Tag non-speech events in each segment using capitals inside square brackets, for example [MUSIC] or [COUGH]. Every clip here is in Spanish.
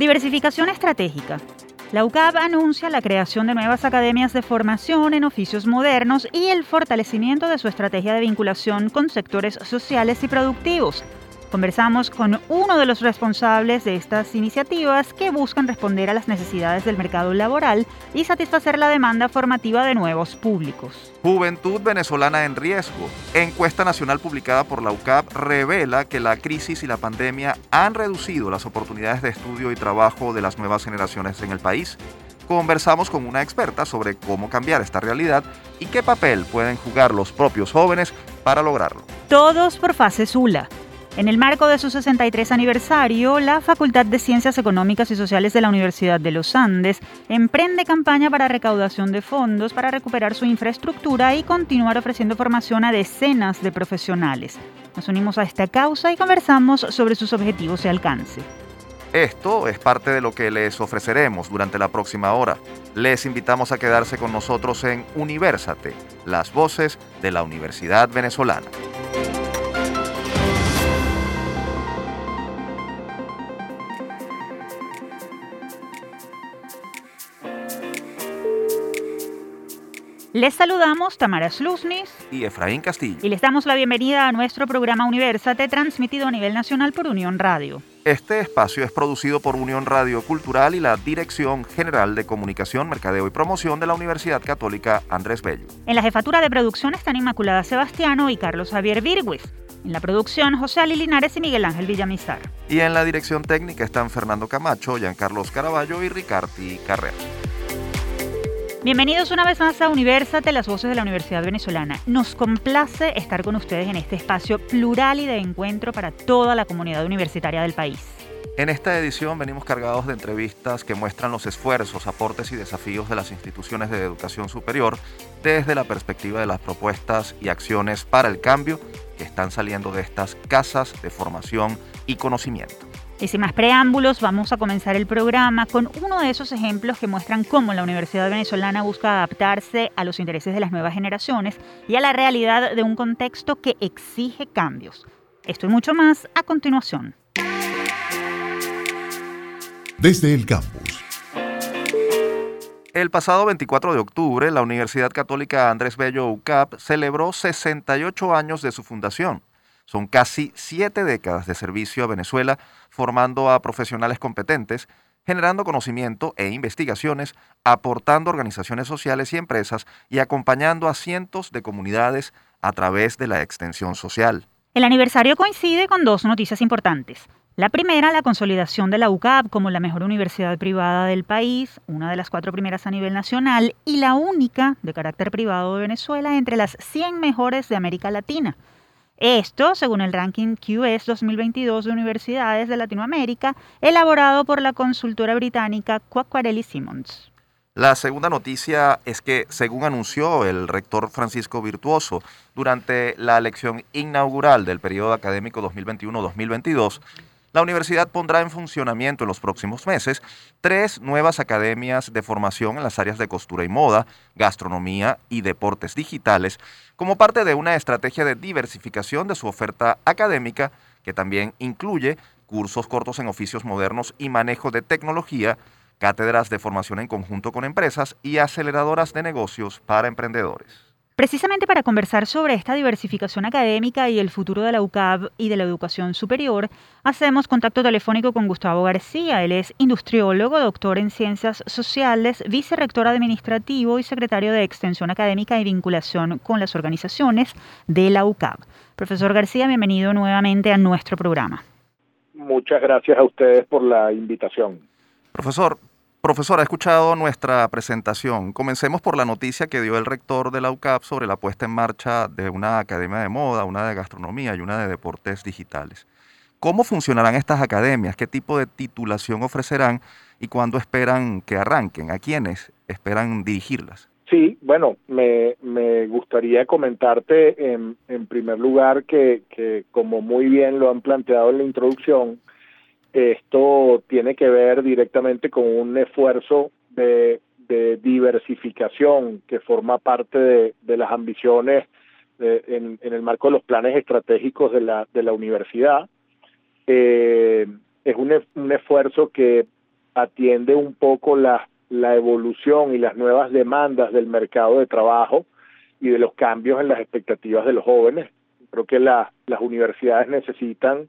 Diversificación estratégica. La UCAP anuncia la creación de nuevas academias de formación en oficios modernos y el fortalecimiento de su estrategia de vinculación con sectores sociales y productivos. Conversamos con uno de los responsables de estas iniciativas que buscan responder a las necesidades del mercado laboral y satisfacer la demanda formativa de nuevos públicos. Juventud venezolana en riesgo. Encuesta nacional publicada por la UCAP revela que la crisis y la pandemia han reducido las oportunidades de estudio y trabajo de las nuevas generaciones en el país. Conversamos con una experta sobre cómo cambiar esta realidad y qué papel pueden jugar los propios jóvenes para lograrlo. Todos por fase Zula en el marco de su 63 aniversario, la Facultad de Ciencias Económicas y Sociales de la Universidad de los Andes emprende campaña para recaudación de fondos para recuperar su infraestructura y continuar ofreciendo formación a decenas de profesionales. Nos unimos a esta causa y conversamos sobre sus objetivos y alcance. Esto es parte de lo que les ofreceremos durante la próxima hora. Les invitamos a quedarse con nosotros en Universate, las voces de la Universidad Venezolana. Les saludamos Tamara Sluznis y Efraín Castillo. Y les damos la bienvenida a nuestro programa Universate, transmitido a nivel nacional por Unión Radio. Este espacio es producido por Unión Radio Cultural y la Dirección General de Comunicación, Mercadeo y Promoción de la Universidad Católica Andrés Bello. En la jefatura de producción están Inmaculada Sebastiano y Carlos Javier Virgües. En la producción, José Ali Linares y Miguel Ángel Villamizar. Y en la dirección técnica están Fernando Camacho, Giancarlos Caraballo y Ricardi Carrera. Bienvenidos una vez más a Universate, las voces de la Universidad Venezolana. Nos complace estar con ustedes en este espacio plural y de encuentro para toda la comunidad universitaria del país. En esta edición venimos cargados de entrevistas que muestran los esfuerzos, aportes y desafíos de las instituciones de educación superior desde la perspectiva de las propuestas y acciones para el cambio que están saliendo de estas casas de formación y conocimiento. Y sin más preámbulos, vamos a comenzar el programa con uno de esos ejemplos que muestran cómo la Universidad Venezolana busca adaptarse a los intereses de las nuevas generaciones y a la realidad de un contexto que exige cambios. Esto y mucho más a continuación. Desde el campus. El pasado 24 de octubre, la Universidad Católica Andrés Bello UCAP celebró 68 años de su fundación. Son casi siete décadas de servicio a Venezuela formando a profesionales competentes, generando conocimiento e investigaciones, aportando organizaciones sociales y empresas y acompañando a cientos de comunidades a través de la extensión social. El aniversario coincide con dos noticias importantes. La primera, la consolidación de la UCAP como la mejor universidad privada del país, una de las cuatro primeras a nivel nacional y la única de carácter privado de Venezuela entre las 100 mejores de América Latina. Esto, según el ranking QS 2022 de universidades de Latinoamérica, elaborado por la consultora británica Quacquarelli Simmons. La segunda noticia es que, según anunció el rector Francisco Virtuoso durante la elección inaugural del periodo académico 2021-2022, la universidad pondrá en funcionamiento en los próximos meses tres nuevas academias de formación en las áreas de costura y moda, gastronomía y deportes digitales, como parte de una estrategia de diversificación de su oferta académica, que también incluye cursos cortos en oficios modernos y manejo de tecnología, cátedras de formación en conjunto con empresas y aceleradoras de negocios para emprendedores. Precisamente para conversar sobre esta diversificación académica y el futuro de la UCAB y de la educación superior, hacemos contacto telefónico con Gustavo García. Él es industriólogo, doctor en ciencias sociales, vicerrector administrativo y secretario de Extensión Académica y Vinculación con las organizaciones de la UCAB. Profesor García, bienvenido nuevamente a nuestro programa. Muchas gracias a ustedes por la invitación. Profesor, Profesor, ha escuchado nuestra presentación. Comencemos por la noticia que dio el rector de la UCAP sobre la puesta en marcha de una academia de moda, una de gastronomía y una de deportes digitales. ¿Cómo funcionarán estas academias? ¿Qué tipo de titulación ofrecerán? ¿Y cuándo esperan que arranquen? ¿A quiénes esperan dirigirlas? Sí, bueno, me, gustaría comentarte en, primer lugar que, como muy bien lo han planteado en la introducción, esto tiene que ver directamente con un esfuerzo de, diversificación que forma parte de, las ambiciones en, el marco de los planes estratégicos de la, la universidad. Eh, es un, un, esfuerzo que atiende un poco la, la evolución y las nuevas demandas del mercado de trabajo y de los cambios en las expectativas de los jóvenes. Creo que las universidades necesitan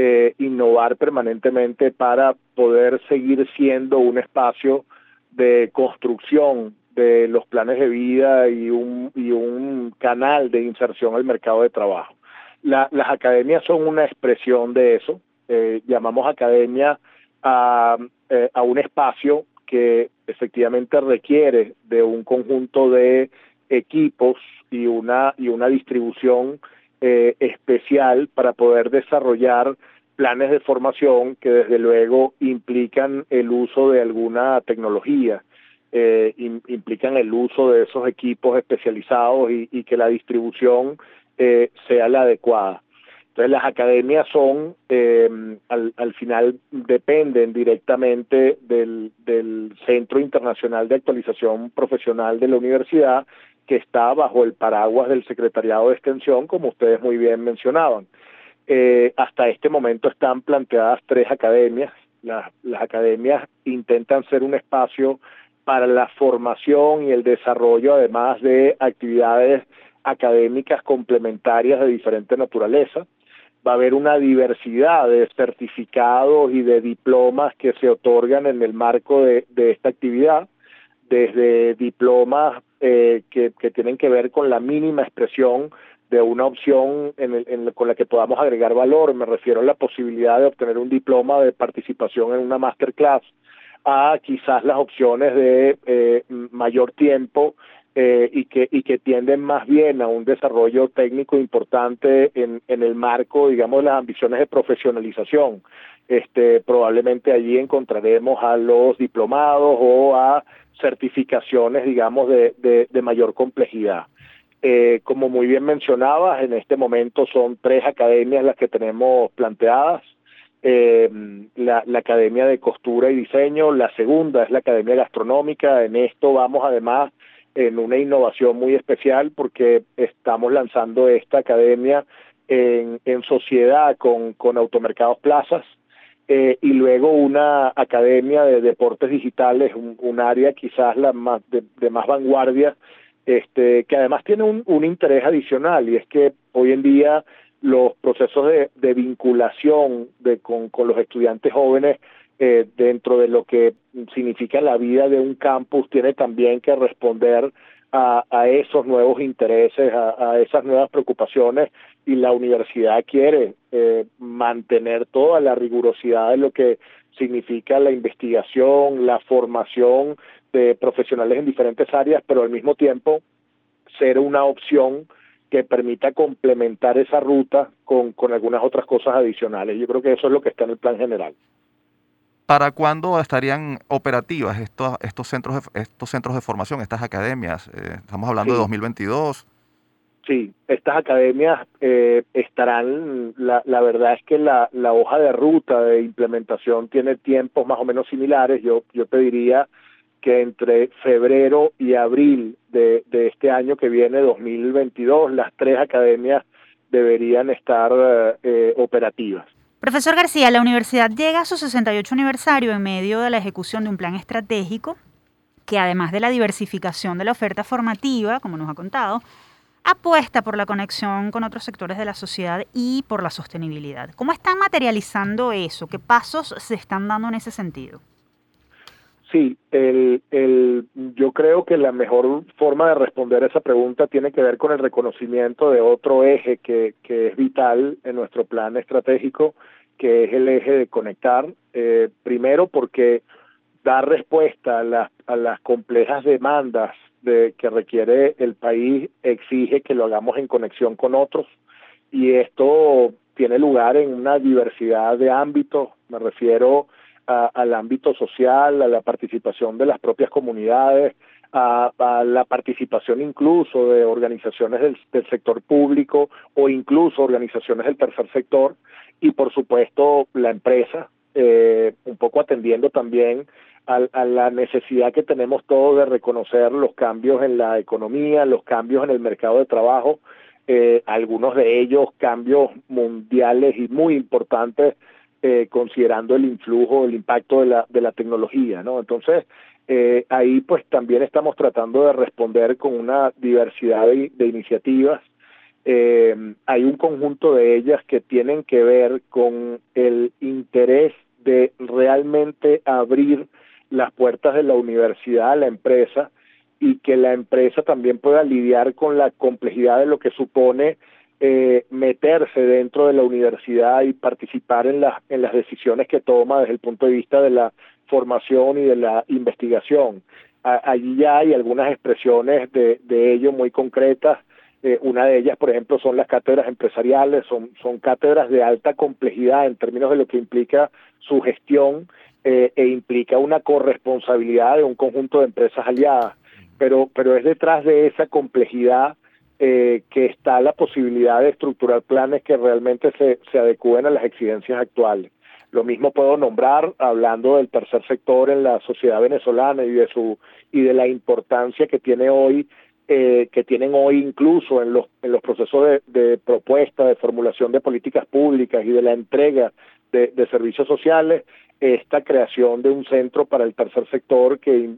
eh, innovar permanentemente para poder seguir siendo un espacio de construcción de los planes de vida y un, y un canal de inserción al mercado de trabajo. las academias son una expresión de eso. Eh, llamamos academia a, eh, a un espacio que efectivamente requiere de un conjunto de equipos y una, y una distribución eh, especial para poder desarrollar planes de formación que desde luego implican el uso de alguna tecnología, eh, implican el uso de esos equipos especializados y, que la distribución eh, sea la adecuada. Entonces las academias son, al, al, final dependen directamente del, del Centro Internacional de Actualización Profesional de la Universidad, que está bajo el paraguas del Secretariado de Extensión, como ustedes muy bien mencionaban. Eh, hasta este momento están planteadas tres academias. Las, las academias intentan ser un espacio para la formación y el desarrollo, además de actividades académicas complementarias de diferente naturaleza va a haber una diversidad de certificados y de diplomas que se otorgan en el marco de, esta actividad, desde diplomas eh, que, tienen que ver con la mínima expresión de una opción con la que podamos agregar valor. Me refiero a la posibilidad de obtener un diploma de participación en una masterclass, a quizás las opciones de eh, mayor tiempo eh, y, que, y que tienden más bien a un desarrollo técnico importante en, en el marco, digamos, de las ambiciones de profesionalización. Este, probablemente allí encontraremos a los diplomados o a certificaciones, digamos, de, de, mayor complejidad. Eh, como muy bien mencionabas, en este momento son tres academias las que tenemos planteadas. Eh, la, la, Academia de Costura y Diseño, la segunda es la Academia Gastronómica. En esto vamos además en una innovación muy especial porque estamos lanzando esta academia en, sociedad con, con Automercados Plazas eh, y luego una academia de deportes digitales, un, área quizás la más de, más vanguardia, este, que además tiene un, un interés adicional y es que hoy en día los procesos de, de vinculación de, con, con los estudiantes jóvenes eh, dentro de lo que significa la vida de un campus, tiene también que responder a, esos nuevos intereses, a, esas nuevas preocupaciones y la universidad quiere eh, mantener toda la rigurosidad de lo que significa la investigación, la formación de profesionales en diferentes áreas, pero al mismo tiempo ser una opción que permita complementar esa ruta con algunas otras cosas adicionales. Yo creo que eso es lo que está en el plan general. ¿Para cuándo estarían operativas estos, estos, centros, de, estos centros de formación, estas academias? Eh, estamos hablando de 2022. Sí, estas academias eh, estarán, la, la, verdad es que la, la, hoja de ruta de implementación tiene tiempos más o menos similares. Yo, yo te diría que entre febrero y abril de, de este año que viene, 2022, las tres academias deberían estar eh, operativas. Profesor García, la universidad llega a su 68 aniversario en medio de la ejecución de un plan estratégico que además de la diversificación de la oferta formativa, como nos ha contado, apuesta por la conexión con otros sectores de la sociedad y por la sostenibilidad. ¿Cómo están materializando eso? ¿Qué pasos se están dando en ese sentido? Sí, el, el, yo creo que la mejor forma de responder esa pregunta tiene que ver con el reconocimiento de otro eje que, que es vital en nuestro plan estratégico, que es el eje de conectar, eh, primero porque dar respuesta a las, a las complejas demandas de, que requiere el país exige que lo hagamos en conexión con otros y esto tiene lugar en una diversidad de ámbitos, me refiero al ámbito social, a la participación de las propias comunidades, a, la participación incluso de organizaciones del, sector público o incluso organizaciones del tercer sector y por supuesto la empresa, eh, un poco atendiendo también a, a, la necesidad que tenemos todos de reconocer los cambios en la economía, los cambios en el mercado de trabajo, eh, algunos de ellos cambios mundiales y muy importantes eh, considerando el influjo, el impacto de la, de la tecnología, ¿no? Entonces, eh, ahí pues también estamos tratando de responder con una diversidad de, iniciativas. Eh, hay un conjunto de ellas que tienen que ver con el interés de realmente abrir las puertas de la universidad a la empresa y que la empresa también pueda lidiar con la complejidad de lo que supone eh, meterse dentro de la universidad y participar en, en las decisiones que toma desde el punto de vista de la formación y de la investigación. allí ya hay algunas expresiones de, de ello muy concretas. Eh, una de ellas, por ejemplo, son las cátedras empresariales, son, son cátedras de alta complejidad en términos de lo que implica su gestión eh, e implica una corresponsabilidad de un conjunto de empresas aliadas. Pero, pero es detrás de esa complejidad eh, que está la posibilidad de estructurar planes que realmente se, se adecúen a las exigencias actuales. Lo mismo puedo nombrar hablando del tercer sector en la sociedad venezolana y de su y de la importancia que tiene hoy eh, que tienen hoy incluso en los en los procesos de, de, propuesta de formulación de políticas públicas y de la entrega de, de servicios sociales esta creación de un centro para el tercer sector que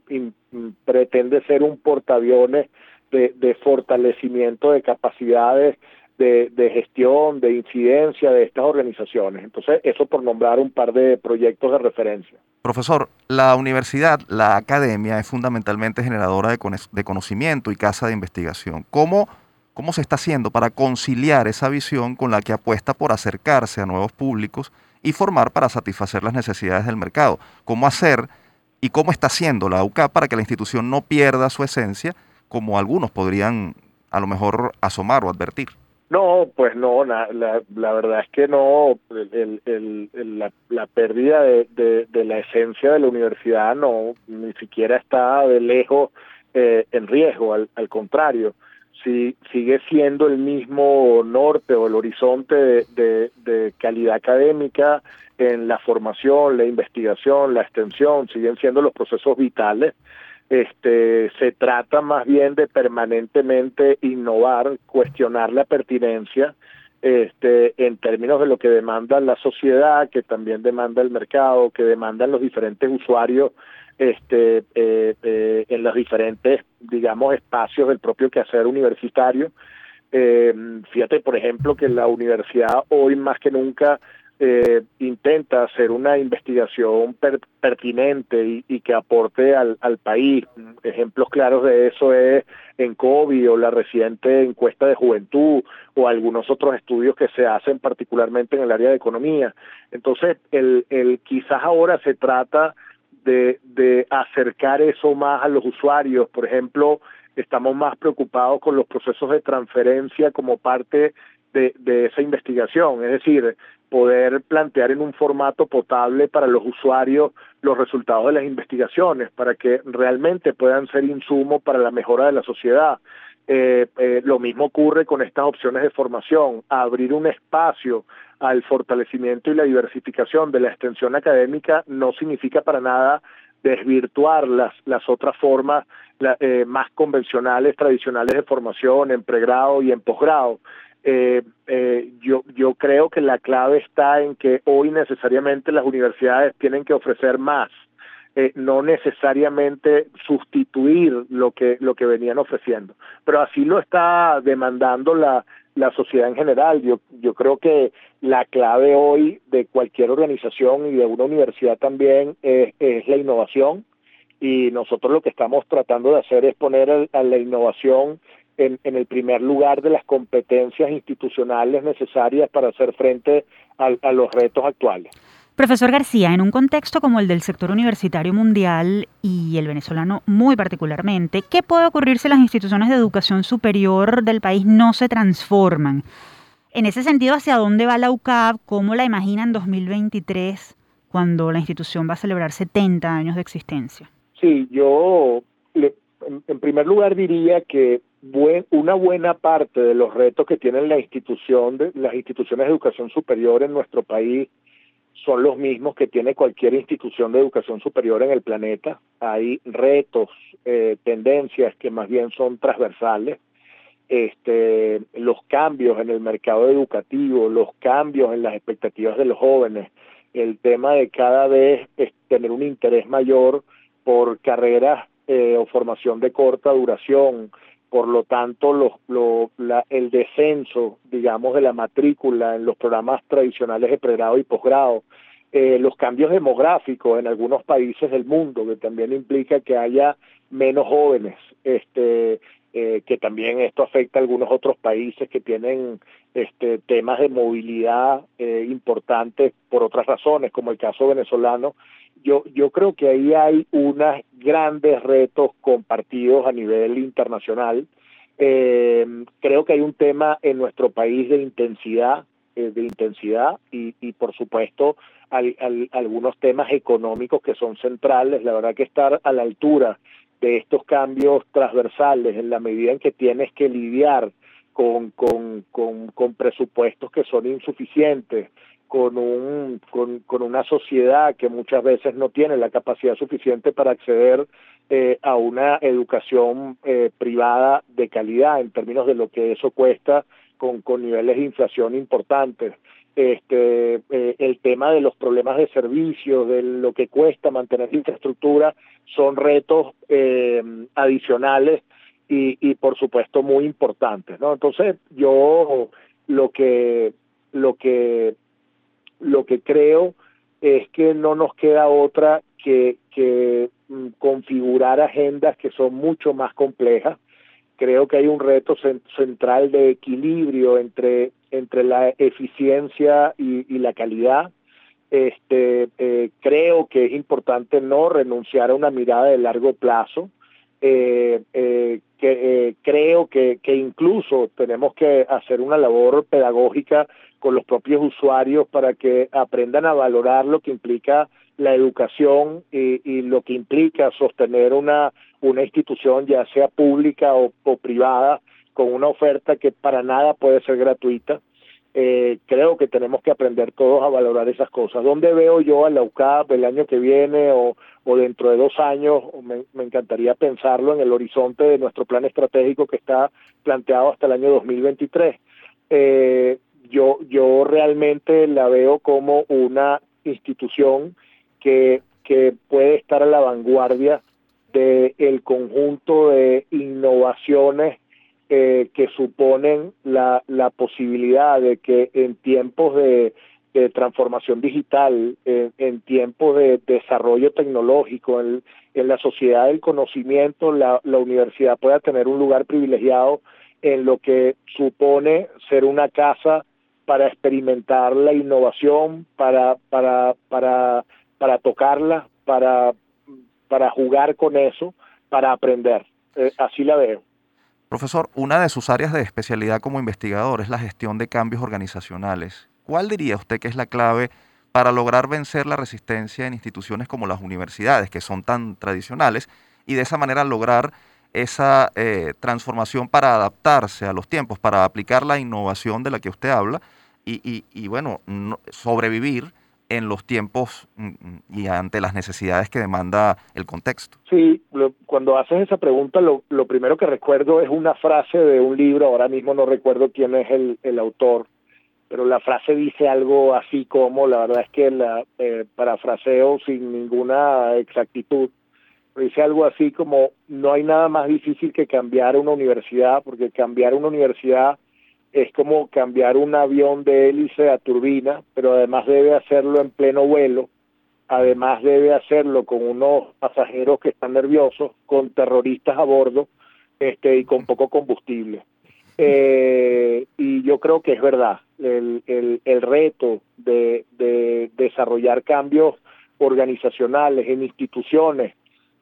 pretende ser un portaaviones de, fortalecimiento de capacidades de, gestión, de incidencia de estas organizaciones. Entonces, eso por nombrar un par de proyectos de referencia. Profesor, la universidad, la academia es fundamentalmente generadora de, de conocimiento y casa de investigación. ¿Cómo, ¿Cómo se está haciendo para conciliar esa visión con la que apuesta por acercarse a nuevos públicos y formar para satisfacer las necesidades del mercado? ¿Cómo hacer y cómo está haciendo la UCA para que la institución no pierda su esencia como algunos podrían a lo mejor asomar o advertir? No, pues no, la, la, verdad es que no, el, el, la, la, pérdida de, de, la esencia de la universidad no, ni siquiera está de lejos eh, en riesgo, al, al contrario, si, sigue siendo el mismo norte o el horizonte de, de calidad académica en la formación, la investigación, la extensión, siguen siendo los procesos vitales este, se trata más bien de permanentemente innovar, cuestionar la pertinencia, este, en términos de lo que demanda la sociedad, que también demanda el mercado, que demandan los diferentes usuarios este, eh, eh, en los diferentes, digamos, espacios del propio quehacer universitario. Eh, fíjate, por ejemplo, que la universidad hoy más que nunca eh, intenta hacer una investigación pertinente y, que aporte al, país. Ejemplos claros de eso es en COVID o la reciente encuesta de juventud o algunos otros estudios que se hacen particularmente en el área de economía. Entonces, el, quizás ahora se trata de acercar eso más a los usuarios. Por ejemplo, estamos más preocupados con los procesos de transferencia como parte de, de, esa investigación, es decir, poder plantear en un formato potable para los usuarios los resultados de las investigaciones, para que realmente puedan ser insumo para la mejora de la sociedad. Eh, eh, lo mismo ocurre con estas opciones de formación, abrir un espacio al fortalecimiento y la diversificación de la extensión académica no significa para nada desvirtuar las, las otras formas eh, más convencionales, tradicionales de formación en pregrado y en posgrado eh, eh, yo, yo creo que la clave está en que hoy necesariamente las universidades tienen que ofrecer más, eh, no necesariamente sustituir lo que, lo que venían ofreciendo. Pero así lo está demandando la, la sociedad en general. Yo, yo creo que la clave hoy de cualquier organización y de una universidad también es, es la innovación y nosotros lo que estamos tratando de hacer es poner a la innovación en, el primer lugar de las competencias institucionales necesarias para hacer frente a, los retos actuales. Profesor García, en un contexto como el del sector universitario mundial y el venezolano muy particularmente, ¿qué puede ocurrir si las instituciones de educación superior del país no se transforman? En ese sentido, ¿hacia dónde va la UCAP? ¿Cómo la imagina en 2023 cuando la institución va a celebrar 70 años de existencia? Sí, yo en primer lugar diría que una buena parte de los retos que tienen la institución de, las instituciones de educación superior en nuestro país son los mismos que tiene cualquier institución de educación superior en el planeta. Hay retos, eh, tendencias que más bien son transversales. Este, los cambios en el mercado educativo, los cambios en las expectativas de los jóvenes, el tema de cada vez tener un interés mayor por carreras eh, o formación de corta duración, por lo tanto lo, la, el descenso, digamos, de la matrícula en los programas tradicionales de pregrado y posgrado, eh, los cambios demográficos en algunos países del mundo, que también implica que haya menos jóvenes, este, eh, que también esto afecta a algunos otros países que tienen este, temas de movilidad eh, importantes por otras razones, como el caso venezolano. Yo, yo creo que ahí hay unos grandes retos compartidos a nivel internacional. Eh, creo que hay un tema en nuestro país de intensidad, eh, de intensidad y, por supuesto al, al, algunos temas económicos que son centrales. La verdad que estar a la altura de estos cambios transversales en la medida en que tienes que lidiar con presupuestos que son insuficientes, con, un, con, con, una sociedad que muchas veces no tiene la capacidad suficiente para acceder eh, a una educación eh, privada de calidad en términos de lo que eso cuesta con, con niveles de inflación importantes este, eh, el tema de los problemas de servicio, de lo que cuesta mantener la infraestructura, son retos adicionales y, y, por supuesto muy importantes, ¿no? Entonces yo lo que lo que lo que creo es que no nos queda otra que, mm, configurar agendas que son mucho más complejas. Creo que hay un reto central de equilibrio entre entre la eficiencia y, y la calidad. Este, eh, creo que es importante no renunciar a una mirada de largo plazo. Eh, eh, que eh, creo que, que incluso tenemos que hacer una labor pedagógica con los propios usuarios para que aprendan a valorar lo que implica la educación y, y lo que implica sostener una, una institución, ya sea pública o, o privada, con una oferta que para nada puede ser gratuita. Eh, creo que tenemos que aprender todos a valorar esas cosas. ¿Dónde veo yo a la UCAP el año que viene o, o dentro de dos años? Me, me, encantaría pensarlo en el horizonte de nuestro plan estratégico que está planteado hasta el año 2023. Eh, yo, yo realmente la veo como una institución que, que puede estar a la vanguardia del el conjunto de innovaciones eh, que suponen la, la posibilidad de que en tiempos de, de transformación digital, en, tiempos de desarrollo tecnológico, en, en la sociedad del conocimiento, la, la, universidad pueda tener un lugar privilegiado en lo que supone ser una casa para experimentar la innovación, para, para, para, para tocarla, para, para jugar con eso, para aprender. Eh, así la veo. Profesor, una de sus áreas de especialidad como investigador es la gestión de cambios organizacionales. ¿Cuál diría usted que es la clave para lograr vencer la resistencia en instituciones como las universidades, que son tan tradicionales, y de esa manera lograr esa eh, transformación para adaptarse a los tiempos, para aplicar la innovación de la que usted habla y, y, y bueno, no, sobrevivir en los tiempos mm, mm, y ante las necesidades que demanda el contexto? Sí, cuando haces esa pregunta, lo, primero que recuerdo es una frase de un libro, ahora mismo no recuerdo quién es el, el autor, pero la frase dice algo así como, la verdad es que la eh, parafraseo sin ninguna exactitud, dice algo así como, no hay nada más difícil que cambiar una universidad, porque cambiar una universidad es como cambiar un avión de hélice a turbina, pero además debe hacerlo en pleno vuelo, además debe hacerlo con unos pasajeros que están nerviosos, con terroristas a bordo este, y con poco combustible. Eh, y yo creo que es verdad, el, el, el reto de, de, desarrollar cambios organizacionales en instituciones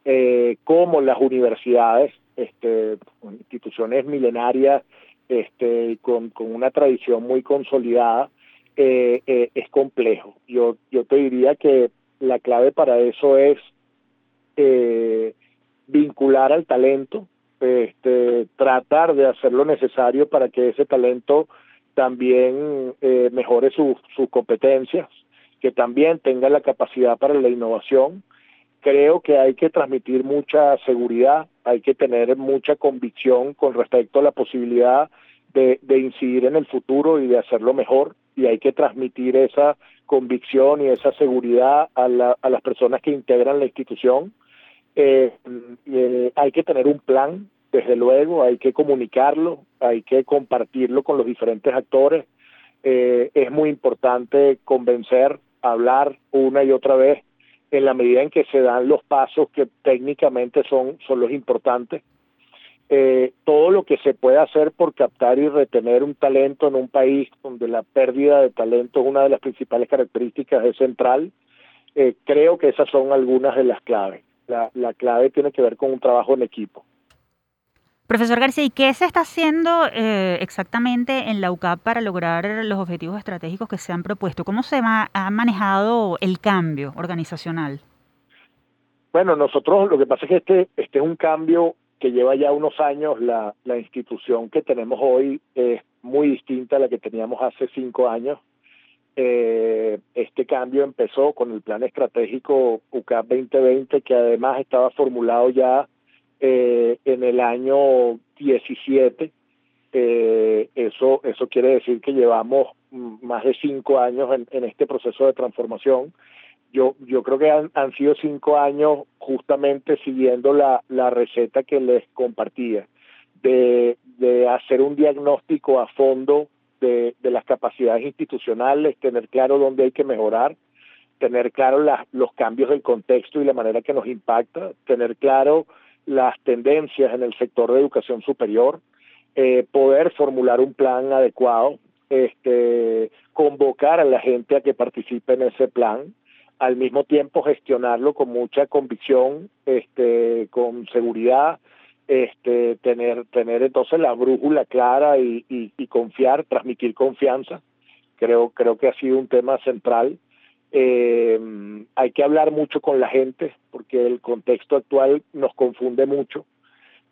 eh, como las universidades, este, instituciones milenarias este, con, una tradición muy consolidada, eh, eh, es complejo. Yo, yo te diría que la clave para eso es eh, vincular al talento, este, tratar de hacer lo necesario para que ese talento también mejore sus su competencias, que también tenga la capacidad para la innovación. Creo que hay que transmitir mucha seguridad, hay que tener mucha convicción con respecto a la posibilidad de, incidir en el futuro y de hacerlo mejor y hay que transmitir esa convicción y esa seguridad a, las personas que integran la institución. Eh, eh, hay que tener un plan, desde luego, hay que comunicarlo, hay que compartirlo con los diferentes actores. Eh, es muy importante convencer, hablar una y otra vez en la medida en que se dan los pasos que técnicamente son, son los importantes. Eh, todo lo que se puede hacer por captar y retener un talento en un país donde la pérdida de talento es una de las principales características es central, eh, creo que esas son algunas de las claves. La, la clave tiene que ver con un trabajo en equipo. Profesor García, ¿y qué se está haciendo eh, exactamente en la UCAP para lograr los objetivos estratégicos que se han propuesto? ¿Cómo se ha manejado el cambio organizacional? Bueno, nosotros lo que pasa es que este, este es un cambio que lleva ya unos años. La, la institución que tenemos hoy es muy distinta a la que teníamos hace cinco años. Eh, este cambio empezó con el plan estratégico UCAP 2020, que además estaba formulado ya eh, en el año 17. Eh, eso, eso quiere decir que llevamos más de cinco años en, este proceso de transformación. Yo, yo creo que han, han sido cinco años justamente siguiendo la, la receta que les compartía, de, de hacer un diagnóstico a fondo de, de las capacidades institucionales, tener claro dónde hay que mejorar, tener claro los cambios del contexto y la manera que nos impacta, tener claro las tendencias en el sector de educación superior, eh, poder formular un plan adecuado, este, convocar a la gente a que participe en ese plan, al mismo tiempo gestionarlo con mucha convicción, este, con seguridad, este, tener, tener entonces la brújula clara y, y confiar, transmitir confianza. Creo, creo que ha sido un tema central eh, hay que hablar mucho con la gente porque el contexto actual nos confunde mucho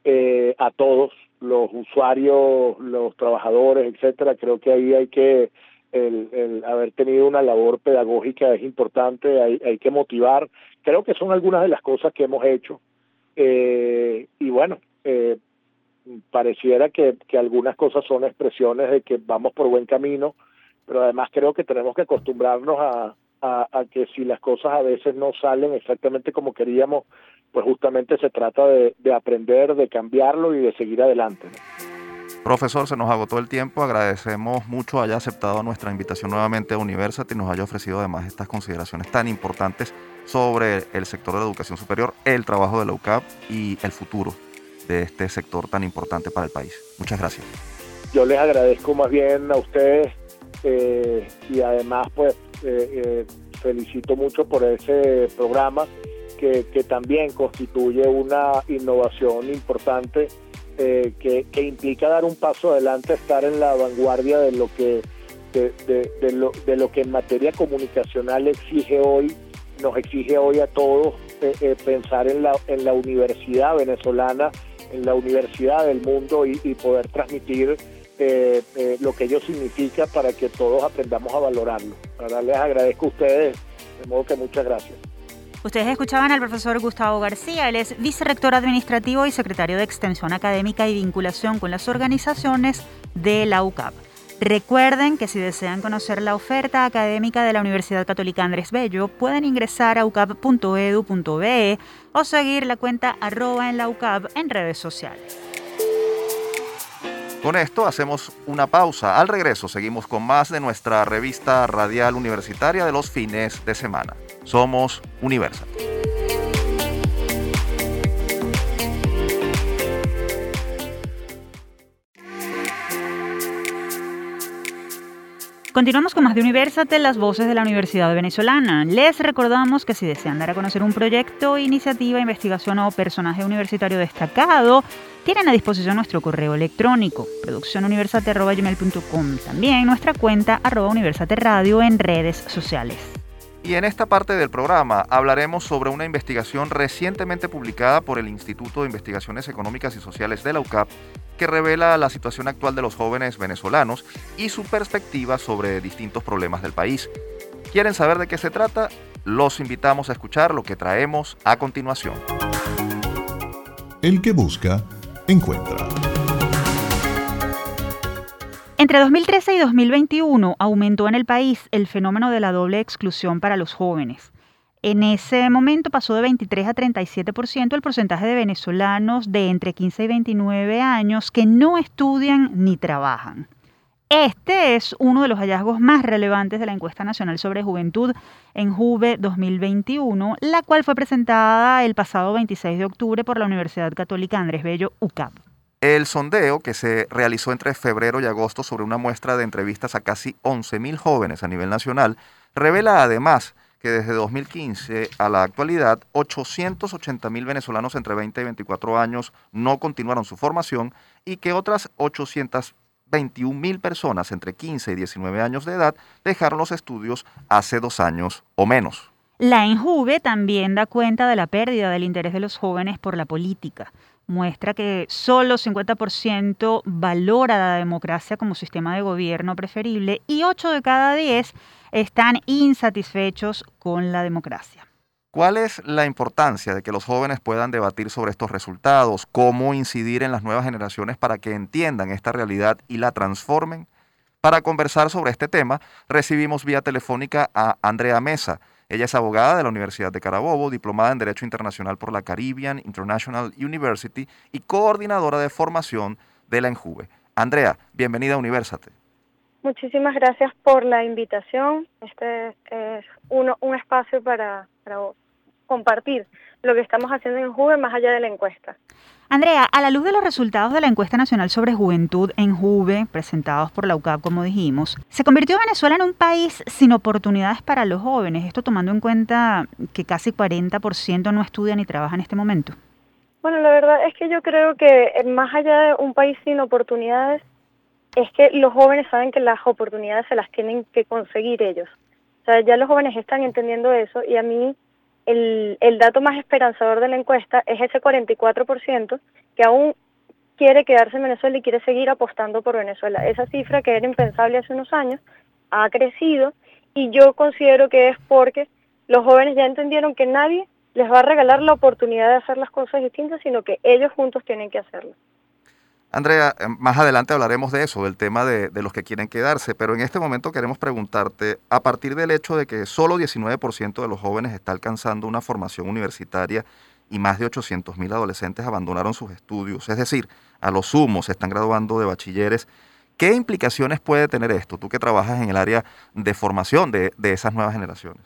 eh, a todos, los usuarios, los trabajadores, etcétera. Creo que ahí hay que el, el, haber tenido una labor pedagógica es importante, hay, hay que motivar. Creo que son algunas de las cosas que hemos hecho. Eh, y bueno, eh, pareciera que, que algunas cosas son expresiones de que vamos por buen camino, pero además creo que tenemos que acostumbrarnos a, a, que si las cosas a veces no salen exactamente como queríamos, pues justamente se trata de, aprender, de cambiarlo y de seguir adelante. Profesor, se nos agotó el tiempo. Agradecemos mucho haya aceptado nuestra invitación nuevamente a University y nos haya ofrecido además estas consideraciones tan importantes sobre el sector de la educación superior, el trabajo de la UCAP y el futuro de este sector tan importante para el país. Muchas gracias. Yo les agradezco más bien a ustedes eh, y además pues eh, eh, felicito mucho por ese programa que, también constituye una innovación importante eh, que, implica dar un paso adelante, estar en la vanguardia de lo que de, lo, de lo que en materia comunicacional exige hoy, nos exige hoy a todos pensar en la, en la universidad venezolana, en la universidad del mundo y poder transmitir eh, eh, lo que ello significa para que todos aprendamos a valorarlo. Ahora les agradezco a ustedes, de modo que muchas gracias. Ustedes escuchaban al profesor Gustavo García, él es vicerrector administrativo y secretario de Extensión Académica y Vinculación con las Organizaciones de la UCAP. Recuerden que si desean conocer la oferta académica de la Universidad Católica Andrés Bello, pueden ingresar a ucap.edu.be o seguir la cuenta arroba en la UCAP en redes sociales. Con esto hacemos una pausa. Al regreso seguimos con más de nuestra revista radial universitaria de los fines de semana. Somos Universal. Continuamos con más de Universate, las voces de la Universidad Venezolana. Les recordamos que si desean dar a conocer un proyecto, iniciativa, investigación o personaje universitario destacado, tienen a disposición nuestro correo electrónico, produccionuniversate.com, también nuestra cuenta arroba universate radio en redes sociales. Y en esta parte del programa hablaremos sobre una investigación recientemente publicada por el Instituto de Investigaciones Económicas y Sociales de la UCAP que revela la situación actual de los jóvenes venezolanos y su perspectiva sobre distintos problemas del país. ¿Quieren saber de qué se trata? Los invitamos a escuchar lo que traemos a continuación. El que busca encuentra. Entre 2013 y 2021 aumentó en el país el fenómeno de la doble exclusión para los jóvenes. En ese momento pasó de 23 a 37% el porcentaje de venezolanos de entre 15 y 29 años que no estudian ni trabajan. Este es uno de los hallazgos más relevantes de la encuesta nacional sobre juventud en Juve 2021, la cual fue presentada el pasado 26 de octubre por la Universidad Católica Andrés Bello UCAP. El sondeo que se realizó entre febrero y agosto sobre una muestra de entrevistas a casi 11.000 jóvenes a nivel nacional revela además que desde 2015 a la actualidad 880.000 venezolanos entre 20 y 24 años no continuaron su formación y que otras 800 21 mil personas entre 15 y 19 años de edad dejaron los estudios hace dos años o menos. La Enjuve también da cuenta de la pérdida del interés de los jóvenes por la política. Muestra que solo 50% valora la democracia como sistema de gobierno preferible y 8 de cada 10 están insatisfechos con la democracia. ¿Cuál es la importancia de que los jóvenes puedan debatir sobre estos resultados? ¿Cómo incidir en las nuevas generaciones para que entiendan esta realidad y la transformen? Para conversar sobre este tema, recibimos vía telefónica a Andrea Mesa. Ella es abogada de la Universidad de Carabobo, diplomada en Derecho Internacional por la Caribbean International University y coordinadora de formación de la ENJUVE. Andrea, bienvenida a Universate. Muchísimas gracias por la invitación. Este es uno, un espacio para, para compartir lo que estamos haciendo en Juve más allá de la encuesta. Andrea, a la luz de los resultados de la encuesta nacional sobre juventud en Juve, presentados por la UCAP, como dijimos, ¿se convirtió Venezuela en un país sin oportunidades para los jóvenes? Esto tomando en cuenta que casi 40% no estudia ni trabaja en este momento. Bueno, la verdad es que yo creo que eh, más allá de un país sin oportunidades, es que los jóvenes saben que las oportunidades se las tienen que conseguir ellos. O sea, ya los jóvenes están entendiendo eso y a mí el, dato más esperanzador de la encuesta es ese 44% que aún quiere quedarse en Venezuela y quiere seguir apostando por Venezuela. Esa cifra que era impensable hace unos años ha crecido y yo considero que es porque los jóvenes ya entendieron que nadie les va a regalar la oportunidad de hacer las cosas distintas, sino que ellos juntos tienen que hacerlo. Andrea, eh, más adelante hablaremos de eso, del tema de, los que quieren quedarse, pero en este momento queremos preguntarte, a partir del hecho de que solo 19% de los jóvenes está alcanzando una formación universitaria y más de 800.000 adolescentes abandonaron sus estudios, es decir, a lo sumo se están graduando de bachilleres, ¿qué implicaciones puede tener esto, tú que trabajas en el área de formación de, de esas nuevas generaciones?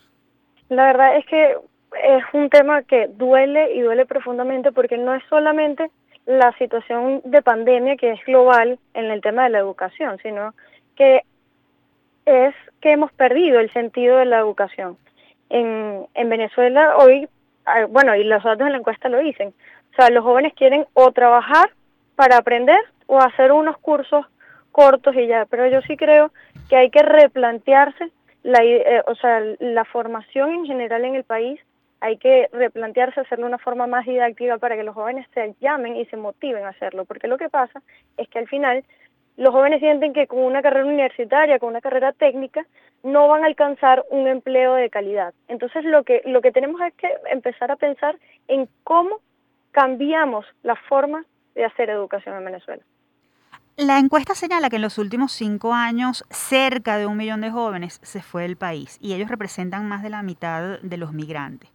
La verdad es que es un tema que duele y duele profundamente porque no es solamente la situación de pandemia que es global en el tema de la educación, sino que es que hemos perdido el sentido de la educación. En, en Venezuela hoy, ah, bueno, y los datos de la encuesta lo dicen, o sea, los jóvenes quieren o trabajar para aprender o hacer unos cursos cortos y ya, pero yo sí creo que hay que replantearse la, eh, o sea, la formación en general en el país hay que replantearse hacerlo de una forma más didáctica para que los jóvenes se llamen y se motiven a hacerlo, porque lo que pasa es que al final los jóvenes sienten que con una carrera universitaria, con una carrera técnica, no van a alcanzar un empleo de calidad. Entonces lo que, lo que tenemos es que empezar a pensar en cómo cambiamos la forma de hacer educación en Venezuela. La encuesta señala que en los últimos cinco años cerca de un millón de jóvenes se fue del país y ellos representan más de la mitad de los migrantes.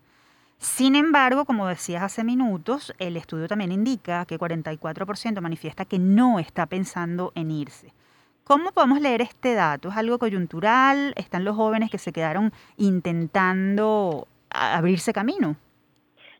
Sin embargo, como decías hace minutos, el estudio también indica que 44% manifiesta que no está pensando en irse. ¿Cómo podemos leer este dato? ¿Es algo coyuntural? ¿Están los jóvenes que se quedaron intentando abrirse camino?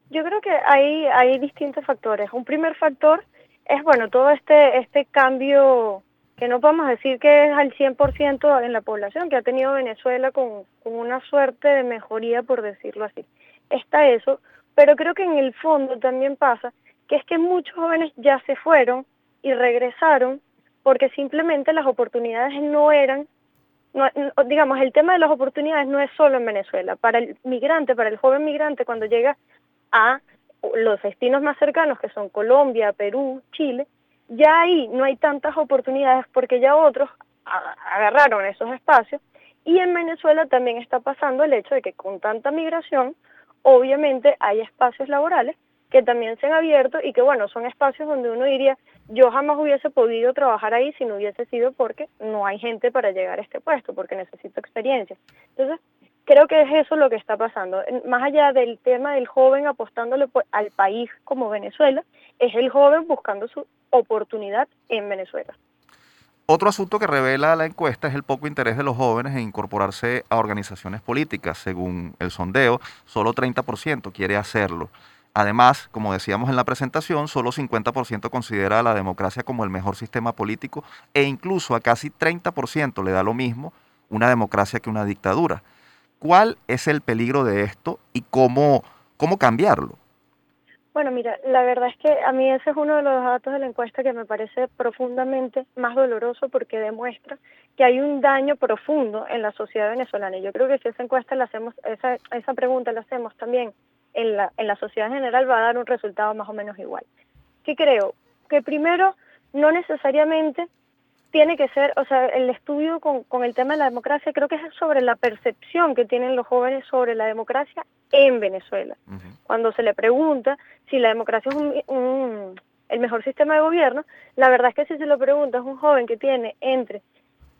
Yo creo que hay, hay distintos factores. Un primer factor es, bueno, todo este, este cambio que no podemos decir que es al 100% en la población que ha tenido Venezuela con, una suerte de mejoría, por decirlo así está eso, pero creo que en el fondo también pasa que es que muchos jóvenes ya se fueron y regresaron porque simplemente las oportunidades no eran, digamos, el tema de las oportunidades no es solo en Venezuela. Para el migrante, para el joven migrante, cuando llega a los destinos más cercanos, que son Colombia, Perú, Chile, ya ahí no hay tantas oportunidades porque ya otros agarraron esos espacios. Y en Venezuela también está pasando el hecho de que con tanta migración, obviamente hay espacios laborales que también se han abierto y que bueno, son espacios donde uno diría, yo jamás hubiese podido trabajar ahí si no hubiese sido porque no hay gente para llegar a este puesto, porque necesito experiencia. Entonces, creo que es eso lo que está pasando. Más allá del tema del joven apostándole al país como Venezuela, es el joven buscando su oportunidad en Venezuela. Otro asunto que revela la encuesta es el poco interés de los jóvenes en incorporarse a organizaciones políticas. Según el sondeo, solo 30% quiere hacerlo. Además, como decíamos en la presentación, solo 50% considera a la democracia como el mejor sistema político e incluso a casi 30% le da lo mismo una democracia que una dictadura. ¿Cuál es el peligro de esto y cómo, cómo cambiarlo? Bueno, mira, la verdad es que a mí ese es uno de los datos de la encuesta que me parece profundamente más doloroso porque demuestra que hay un daño profundo en la sociedad venezolana. Y yo creo que si esa encuesta la hacemos, esa, esa pregunta la hacemos también en la, en la sociedad en general, va a dar un resultado más o menos igual. ¿Qué creo? Que primero, no necesariamente tiene que ser, o sea, el estudio con, con, el tema de la democracia creo que es sobre la percepción que tienen los jóvenes sobre la democracia en Venezuela. Cuando se le pregunta si la democracia es un, el mejor sistema de gobierno, la verdad es que si se lo pregunta es un joven que tiene entre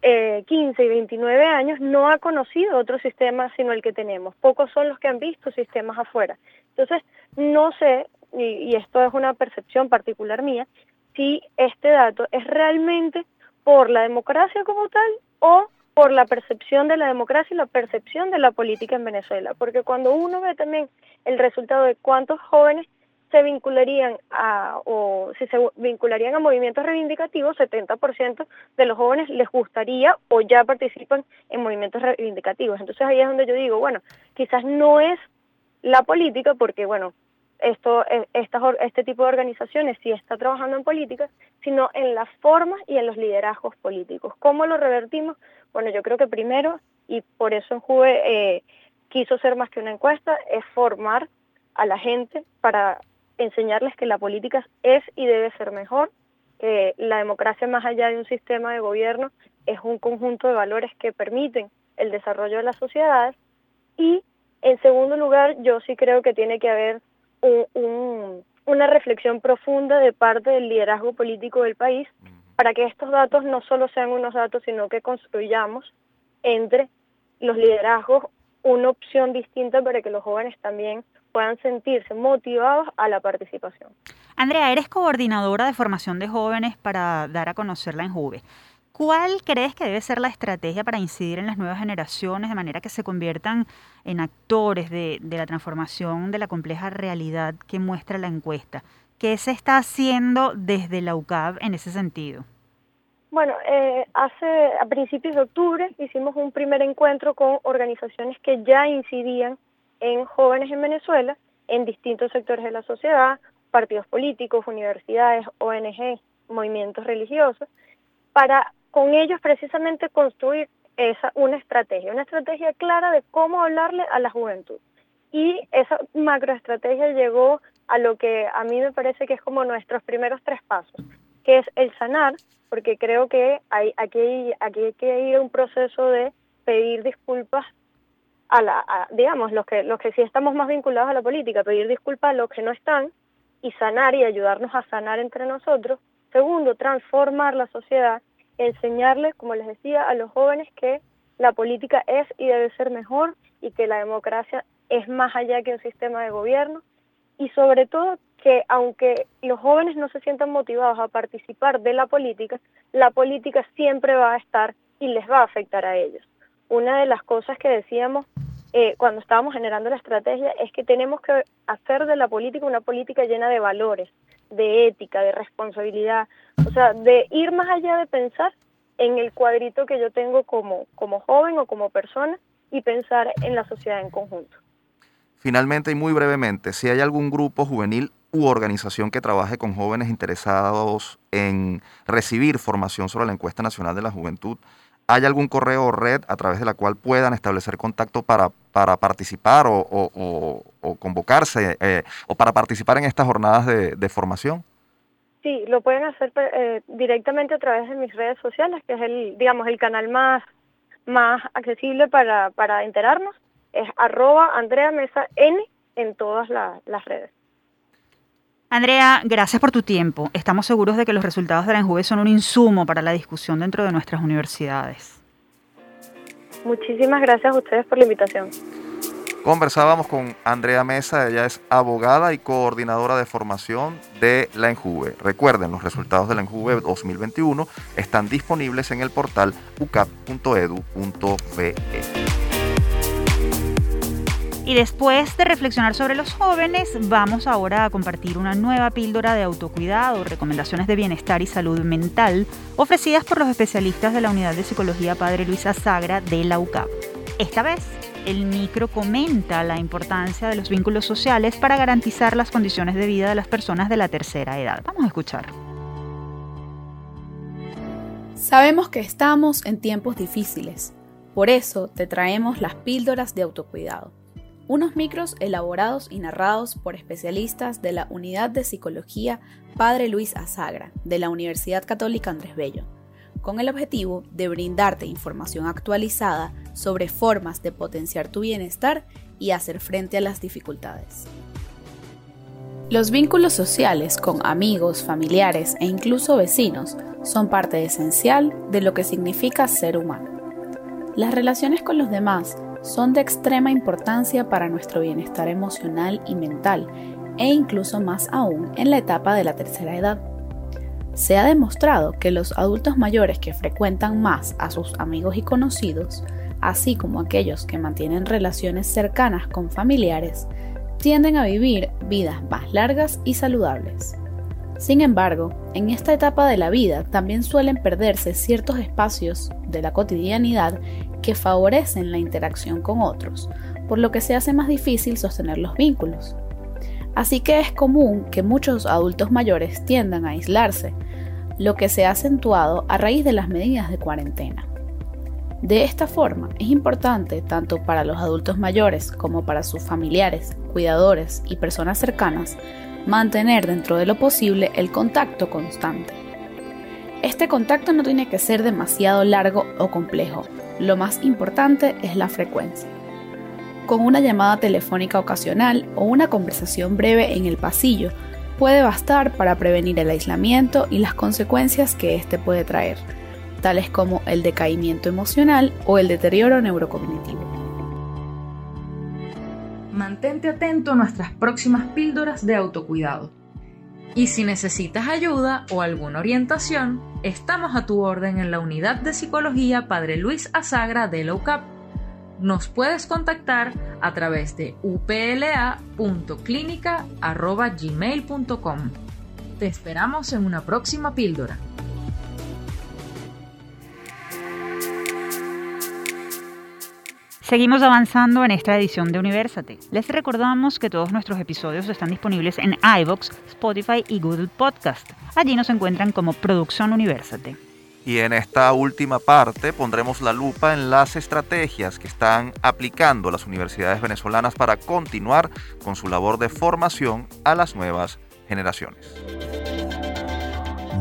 eh, 15 y 29 años, no ha conocido otro sistema sino el que tenemos. Pocos son los que han visto sistemas afuera. Entonces, no sé, y, y esto es una percepción particular mía, si este dato es realmente por la democracia como tal o por la percepción de la democracia y la percepción de la política en Venezuela. Porque cuando uno ve también el resultado de cuántos jóvenes se vincularían a, o si se vincularían a movimientos reivindicativos, 70% de los jóvenes les gustaría o ya participan en movimientos reivindicativos. Entonces ahí es donde yo digo, bueno, quizás no es la política, porque bueno, esto, eh, este tipo de organizaciones sí está trabajando en política, sino en las formas y en los liderazgos políticos. ¿Cómo lo revertimos? Bueno, yo creo que primero, y por eso en Juve eh, quiso ser más que una encuesta, es formar a la gente para enseñarles que la política es y debe ser mejor, que la democracia más allá de un sistema de gobierno es un conjunto de valores que permiten el desarrollo de las sociedades y en segundo lugar yo sí creo que tiene que haber un, una reflexión profunda de parte del liderazgo político del país para que estos datos no solo sean unos datos, sino que construyamos entre los liderazgos una opción distinta para que los jóvenes también puedan sentirse motivados a la participación. Andrea, eres coordinadora de formación de jóvenes para dar a conocer la Enjuve. ¿Cuál crees que debe ser la estrategia para incidir en las nuevas generaciones de manera que se conviertan en actores de, la transformación de la compleja realidad que muestra la encuesta? ¿Qué se está haciendo desde la UCAB en ese sentido? Bueno, eh, hace a principios de octubre hicimos un primer encuentro con organizaciones que ya incidían en jóvenes en Venezuela, en distintos sectores de la sociedad, partidos políticos, universidades, ONG, movimientos religiosos, para con ellos precisamente construir esa, una estrategia, una estrategia clara de cómo hablarle a la juventud. Y esa macroestrategia llegó a lo que a mí me parece que es como nuestros primeros tres pasos, que es el sanar, porque creo que hay, aquí, aquí hay a un proceso de pedir disculpas a la, digamos, los que, los que sí estamos más vinculados a la política, pedir disculpas a los que no están y sanar y ayudarnos a sanar entre nosotros. Segundo, transformar la sociedad enseñarles, como les decía, a los jóvenes que la política es y debe ser mejor y que la democracia es más allá que un sistema de gobierno y sobre todo que aunque los jóvenes no se sientan motivados a participar de la política, la política siempre va a estar y les va a afectar a ellos. Una de las cosas que decíamos eh, cuando estábamos generando la estrategia es que tenemos que hacer de la política una política llena de valores, de ética, de responsabilidad, o sea, de ir más allá de pensar en el cuadrito que yo tengo como, como joven o como persona y pensar en la sociedad en conjunto. Finalmente y muy brevemente, si hay algún grupo juvenil u organización que trabaje con jóvenes interesados en recibir formación sobre la encuesta nacional de la juventud, ¿Hay algún correo o red a través de la cual puedan establecer contacto para, para participar o, convocarse eh, o para participar en estas jornadas de, formación? Sí, lo pueden hacer eh, directamente a través de mis redes sociales, que es el, digamos, el canal más, más accesible para, para enterarnos. Es arroba Andrea Mesa N en todas las redes. Andrea, gracias por tu tiempo. Estamos seguros de que los resultados de la ENJUVE son un insumo para la discusión dentro de nuestras universidades. Muchísimas gracias a ustedes por la invitación. Conversábamos con Andrea Mesa, ella es abogada y coordinadora de formación de la ENJUVE. Recuerden, los resultados de la ENJUVE 2021 están disponibles en el portal ucap.edu.be. Y después de reflexionar sobre los jóvenes, vamos ahora a compartir una nueva píldora de autocuidado, recomendaciones de bienestar y salud mental, ofrecidas por los especialistas de la Unidad de Psicología Padre Luis Azagra de la UCAP. Esta vez, el micro comenta la importancia de los vínculos sociales para garantizar las condiciones de vida de las personas de la tercera edad. Vamos a escuchar. Sabemos que estamos en tiempos difíciles, por eso te traemos las píldoras de autocuidado unos micros elaborados y narrados por especialistas de la Unidad de Psicología Padre Luis Azagra de la Universidad Católica Andrés Bello, con el objetivo de brindarte información actualizada sobre formas de potenciar tu bienestar y hacer frente a las dificultades. Los vínculos sociales con amigos, familiares e incluso vecinos son parte esencial de lo que significa ser humano. Las relaciones con los demás son de extrema importancia para nuestro bienestar emocional y mental, e incluso más aún en la etapa de la tercera edad. Se ha demostrado que los adultos mayores que frecuentan más a sus amigos y conocidos, así como aquellos que mantienen relaciones cercanas con familiares, tienden a vivir vidas más largas y saludables. Sin embargo, en esta etapa de la vida también suelen perderse ciertos espacios de la cotidianidad que favorecen la interacción con otros, por lo que se hace más difícil sostener los vínculos. Así que es común que muchos adultos mayores tiendan a aislarse, lo que se ha acentuado a raíz de las medidas de cuarentena. De esta forma, es importante tanto para los adultos mayores como para sus familiares, cuidadores y personas cercanas mantener dentro de lo posible el contacto constante. Este contacto no tiene que ser demasiado largo o complejo, lo más importante es la frecuencia. Con una llamada telefónica ocasional o una conversación breve en el pasillo puede bastar para prevenir el aislamiento y las consecuencias que éste puede traer, tales como el decaimiento emocional o el deterioro neurocognitivo. Mantente atento a nuestras próximas píldoras de autocuidado. Y si necesitas ayuda o alguna orientación, estamos a tu orden en la unidad de psicología Padre Luis Azagra de la. Nos puedes contactar a través de upla.clinica.gmail.com. Te esperamos en una próxima píldora. Seguimos avanzando en esta edición de Universate. Les recordamos que todos nuestros episodios están disponibles en iVoox, Spotify y Google Podcast. Allí nos encuentran como Producción Universate. Y en esta última parte pondremos la lupa en las estrategias que están aplicando las universidades venezolanas para continuar con su labor de formación a las nuevas generaciones.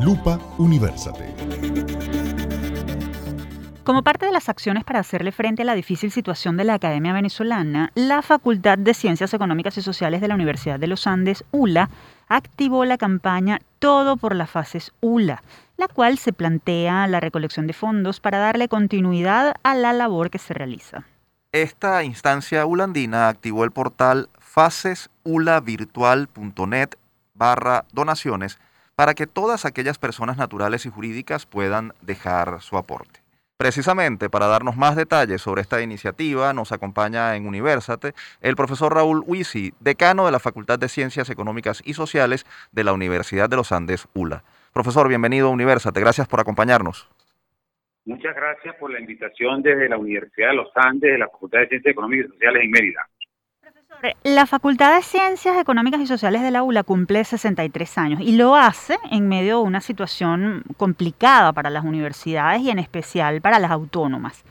Lupa Universate. Como parte de las acciones para hacerle frente a la difícil situación de la Academia Venezolana, la Facultad de Ciencias Económicas y Sociales de la Universidad de los Andes, ULA, activó la campaña Todo por las fases ULA, la cual se plantea la recolección de fondos para darle continuidad a la labor que se realiza. Esta instancia ulandina activó el portal fasesulavirtual.net barra donaciones para que todas aquellas personas naturales y jurídicas puedan dejar su aporte. Precisamente para darnos más detalles sobre esta iniciativa, nos acompaña en Universate el profesor Raúl Huisi, decano de la Facultad de Ciencias Económicas y Sociales de la Universidad de los Andes, ULA. Profesor, bienvenido a Universate, gracias por acompañarnos. Muchas gracias por la invitación desde la Universidad de los Andes, de la Facultad de Ciencias Económicas y Sociales en Mérida. La Facultad de Ciencias Económicas y Sociales de la ULA cumple 63 años y lo hace en medio de una situación complicada para las universidades y en especial para las autónomas.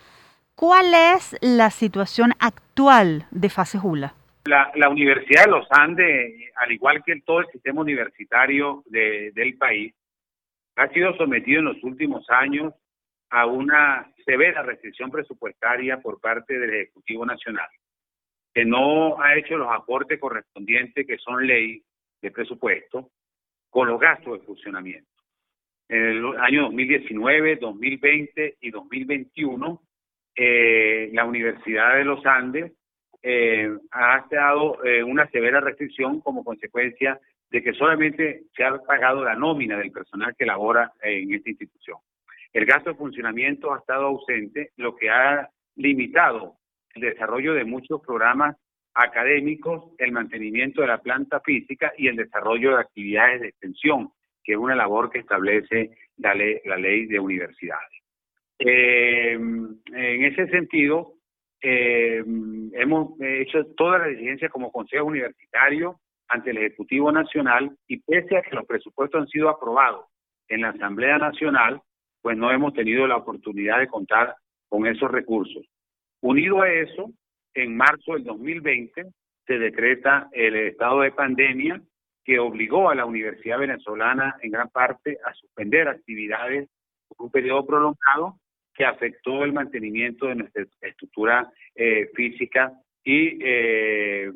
¿Cuál es la situación actual de Fase ULA? La, Universidad de los Andes, al igual que todo el sistema universitario del país, ha sido sometido en los últimos años a una severa restricción presupuestaria por parte del Ejecutivo Nacional que no ha hecho los aportes correspondientes que son ley de presupuesto con los gastos de funcionamiento. En el año 2019, 2020 y 2021, eh, la Universidad de los Andes eh, ha dado eh, una severa restricción como consecuencia de que solamente se ha pagado la nómina del personal que labora en esta institución. El gasto de funcionamiento ha estado ausente, lo que ha limitado el desarrollo de muchos programas académicos, el mantenimiento de la planta física y el desarrollo de actividades de extensión, que es una labor que establece la ley, de universidades. Eh, en ese sentido, eh, hemos hecho toda la diligencia como Consejo Universitario ante el Ejecutivo Nacional y pese a que los presupuestos han sido aprobados en la Asamblea Nacional, pues no hemos tenido la oportunidad de contar con esos recursos. Unido a eso, en marzo del 2020 se decreta el estado de pandemia que obligó a la Universidad Venezolana en gran parte a suspender actividades por un periodo prolongado que afectó el mantenimiento de nuestra estructura eh, física y eh,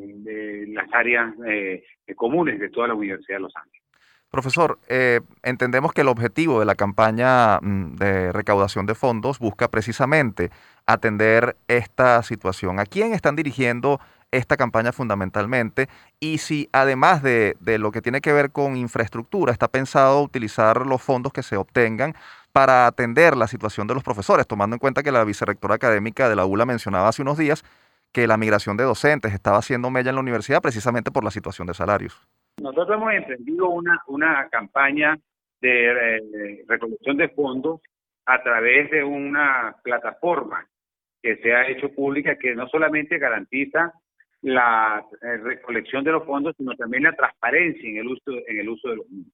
las áreas eh, comunes de toda la Universidad de Los Ángeles. Profesor, entendemos que el objetivo de la campaña mm, de recaudación de fondos busca precisamente atender esta situación. ¿A quién están dirigiendo esta campaña fundamentalmente? Y si además de, de lo que tiene que ver con infraestructura, está pensado utilizar los fondos que se obtengan para atender la situación de los profesores, tomando en cuenta que la vicerrectora académica de la ULA mencionaba hace unos días que la migración de docentes estaba haciendo mella en la universidad precisamente por la situación de salarios. Nosotros hemos emprendido una, una campaña de recolección de fondos a través de una plataforma que se ha hecho pública que no solamente garantiza la eh, recolección de los fondos, sino también la transparencia en el uso, en el uso de los mismos.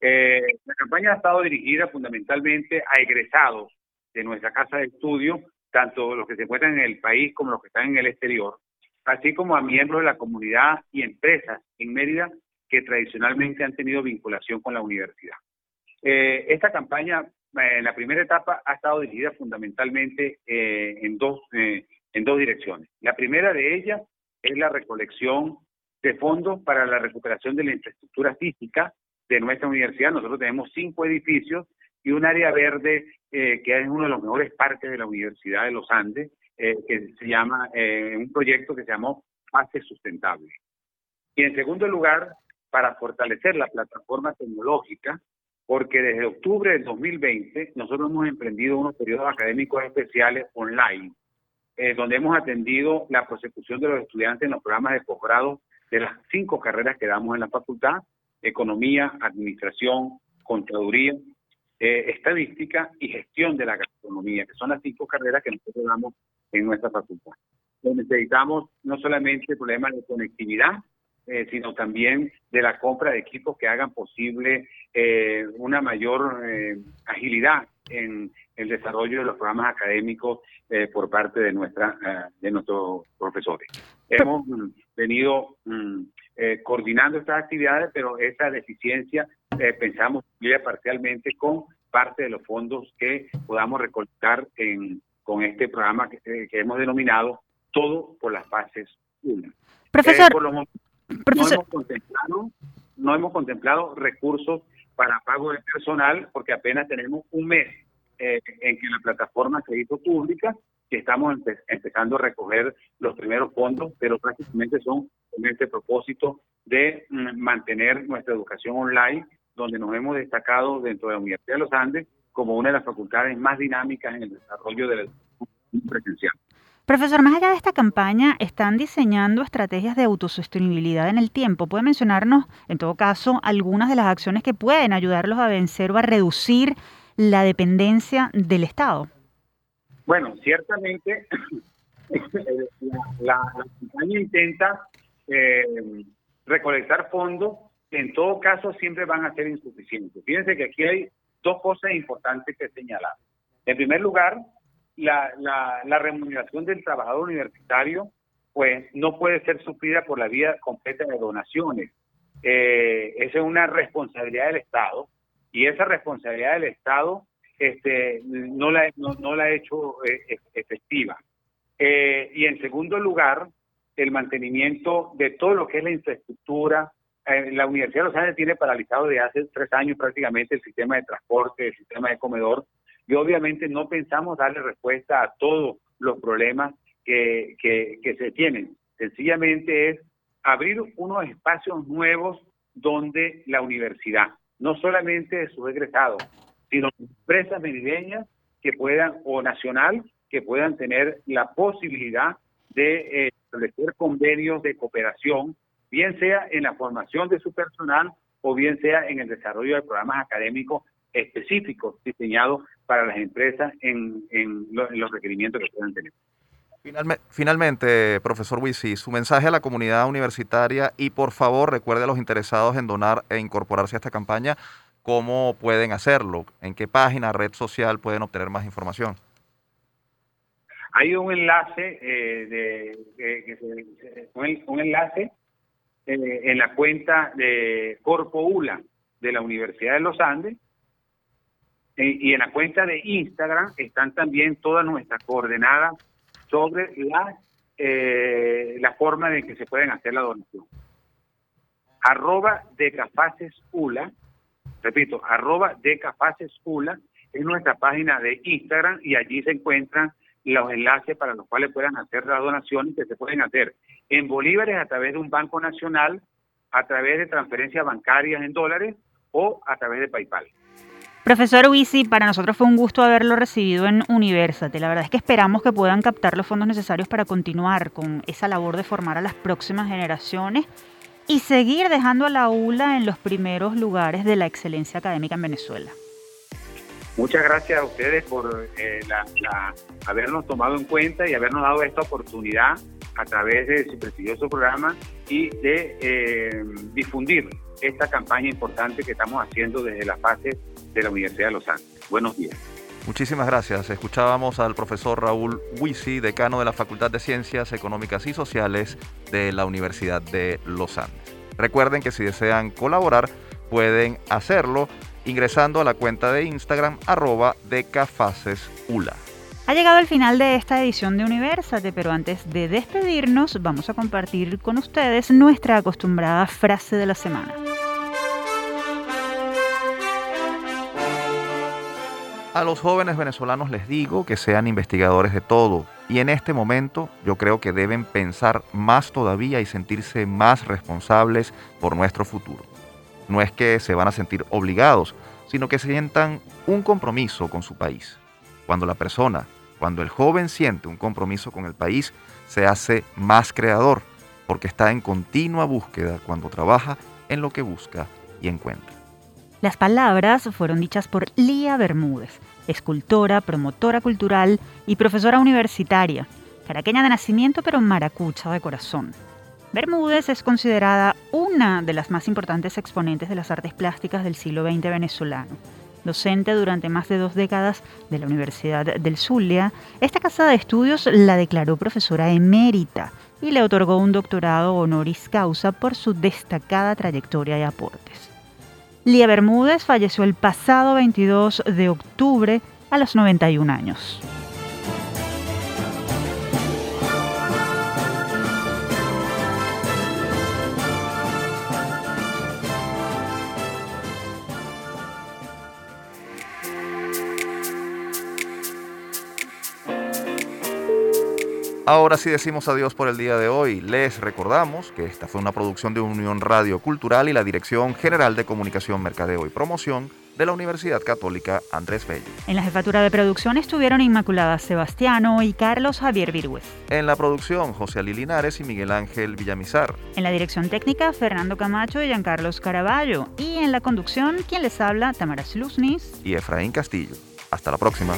Eh, la campaña ha estado dirigida fundamentalmente a egresados de nuestra casa de estudio, tanto los que se encuentran en el país como los que están en el exterior, así como a miembros de la comunidad y empresas en Mérida que tradicionalmente han tenido vinculación con la universidad. Eh, esta campaña, eh, en la primera etapa, ha estado dirigida fundamentalmente en, dos, en dos direcciones. La primera de ellas es la recolección de fondos para la recuperación de la infraestructura física de nuestra universidad. Nosotros tenemos cinco edificios y un área verde eh, que es uno de los mejores parques de la Universidad de los Andes, eh, que se llama, eh, un proyecto que se llamó Fase Sustentable. Y en segundo lugar, para fortalecer la plataforma tecnológica, porque desde octubre del 2020 nosotros hemos emprendido unos periodos académicos especiales online, donde hemos atendido la prosecución de los estudiantes en los programas de posgrado de las cinco carreras que damos en la facultad economía, administración, contaduría, eh, estadística y gestión de la gastronomía, que son las cinco carreras que nosotros damos en nuestra facultad. necesitamos no solamente problemas de conectividad, eh, sino también de la compra de equipos que hagan posible eh, una mayor agilidad en el desarrollo de los programas académicos por parte de nuestra de nuestros profesores. Hemos mm, venido mm, eh, coordinando estas actividades, pero esa deficiencia eh, pensamos cumplir parcialmente con parte de los fondos que podamos recolectar en, con este programa que, eh, hemos denominado Todo por las Fases 1. Profesor, No, hemos contemplado, recursos para pago de personal porque apenas tenemos un mes en que la plataforma se hizo pública estamos empezando a recoger los primeros fondos, pero prácticamente son con este propósito de mm, mantener nuestra educación online, donde nos hemos destacado dentro de la Universidad de los Andes como una de las facultades más dinámicas en el desarrollo de la educación presencial. Profesor, más allá de esta campaña, ¿están diseñando estrategias de autosostenibilidad en el tiempo? ¿Puede mencionarnos, en todo caso, algunas de las acciones que pueden ayudarlos a vencer o a reducir la dependencia del Estado? Bueno, ciertamente [CLEARS THROAT] la, campaña intenta eh, recolectar fondos que en todo caso siempre van a ser insuficientes. Fíjense que aquí hay dos cosas importantes que señalar. En primer lugar, la, la, remuneración del trabajador universitario pues no puede ser suplida por la vía completa de donaciones. Eh, esa es una responsabilidad del Estado y esa responsabilidad del Estado este, no, la, ha hecho eh, efectiva. Eh, y en segundo lugar, el mantenimiento de todo lo que es la infraestructura la Universidad de Los Ángeles tiene paralizado desde hace tres años prácticamente el sistema de transporte, el sistema de comedor, y obviamente no pensamos darle respuesta a todos los problemas que, que, se tienen. Sencillamente es abrir unos espacios nuevos donde la universidad, no solamente de sus egresados, sino empresas merideñas que puedan, o nacional, que puedan tener la posibilidad de eh, establecer convenios de cooperación bien sea en la formación de su personal o bien sea en el desarrollo de programas académicos específicos diseñados para las empresas en, los requerimientos que puedan tener. Finalmente, profesor Wisi, su mensaje a la comunidad universitaria y por favor recuerde a los interesados en donar e incorporarse a esta campaña cómo pueden hacerlo, en qué página, red social pueden obtener más información. Hay un enlace, eh, de, un enlace eh, en la cuenta de Corpo ULA de la Universidad de los Andes y en la cuenta de Instagram están también todas nuestras coordenadas sobre la, eh, la forma de que se pueden hacer la donación. Arroba Decafaces ULA, repito, arroba Decafaces ULA es nuestra página de Instagram y allí se encuentran los enlaces para los cuales puedan hacer las donaciones que se pueden hacer en bolívares a través de un banco nacional, a través de transferencias bancarias en dólares o a través de PayPal. Profesor Wisi, para nosotros fue un gusto haberlo recibido en Universate. La verdad es que esperamos que puedan captar los fondos necesarios para continuar con esa labor de formar a las próximas generaciones y seguir dejando a la ULA en los primeros lugares de la excelencia académica en Venezuela. Muchas gracias a ustedes por eh, habernos tomado en cuenta y habernos dado esta oportunidad a través de su prestigioso programa y de eh, difundir esta campaña importante que estamos haciendo desde la fase de la Universidad de Los Andes. Buenos días. Muchísimas gracias. Escuchábamos al profesor Raúl Huisi, decano de la Facultad de Ciencias Económicas y Sociales de la Universidad de Los Andes. Recuerden que si desean colaborar, pueden hacerlo ingresando a la cuenta de Instagram arroba decafasesula. Ha llegado el final de esta edición de Universate, pero antes de despedirnos vamos a compartir con ustedes nuestra acostumbrada frase de la semana. A los jóvenes venezolanos les digo que sean investigadores de todo y en este momento yo creo que deben pensar más todavía y sentirse más responsables por nuestro futuro no es que se van a sentir obligados, sino que sientan un compromiso con su país. Cuando la persona, cuando el joven siente un compromiso con el país, se hace más creador, porque está en continua búsqueda cuando trabaja en lo que busca y encuentra. Las palabras fueron dichas por Lía Bermúdez, escultora, promotora cultural y profesora universitaria, caraqueña de nacimiento pero maracucha de corazón. Bermúdez es considerada una de las más importantes exponentes de las artes plásticas del siglo XX venezolano. Docente durante más de dos décadas de la Universidad del Zulia, esta casa de estudios la declaró profesora emérita y le otorgó un doctorado honoris causa por su destacada trayectoria y aportes. Lía Bermúdez falleció el pasado 22 de octubre a los 91 años. Ahora sí decimos adiós por el día de hoy. Les recordamos que esta fue una producción de Unión Radio Cultural y la Dirección General de Comunicación, Mercadeo y Promoción de la Universidad Católica Andrés Bello. En la jefatura de producción estuvieron Inmaculada Sebastiano y Carlos Javier Virgüez. En la producción, José Ali Linares y Miguel Ángel Villamizar. En la dirección técnica, Fernando Camacho y Giancarlos Caraballo. Y en la conducción, quien les habla, Tamara Sluznis y Efraín Castillo. Hasta la próxima.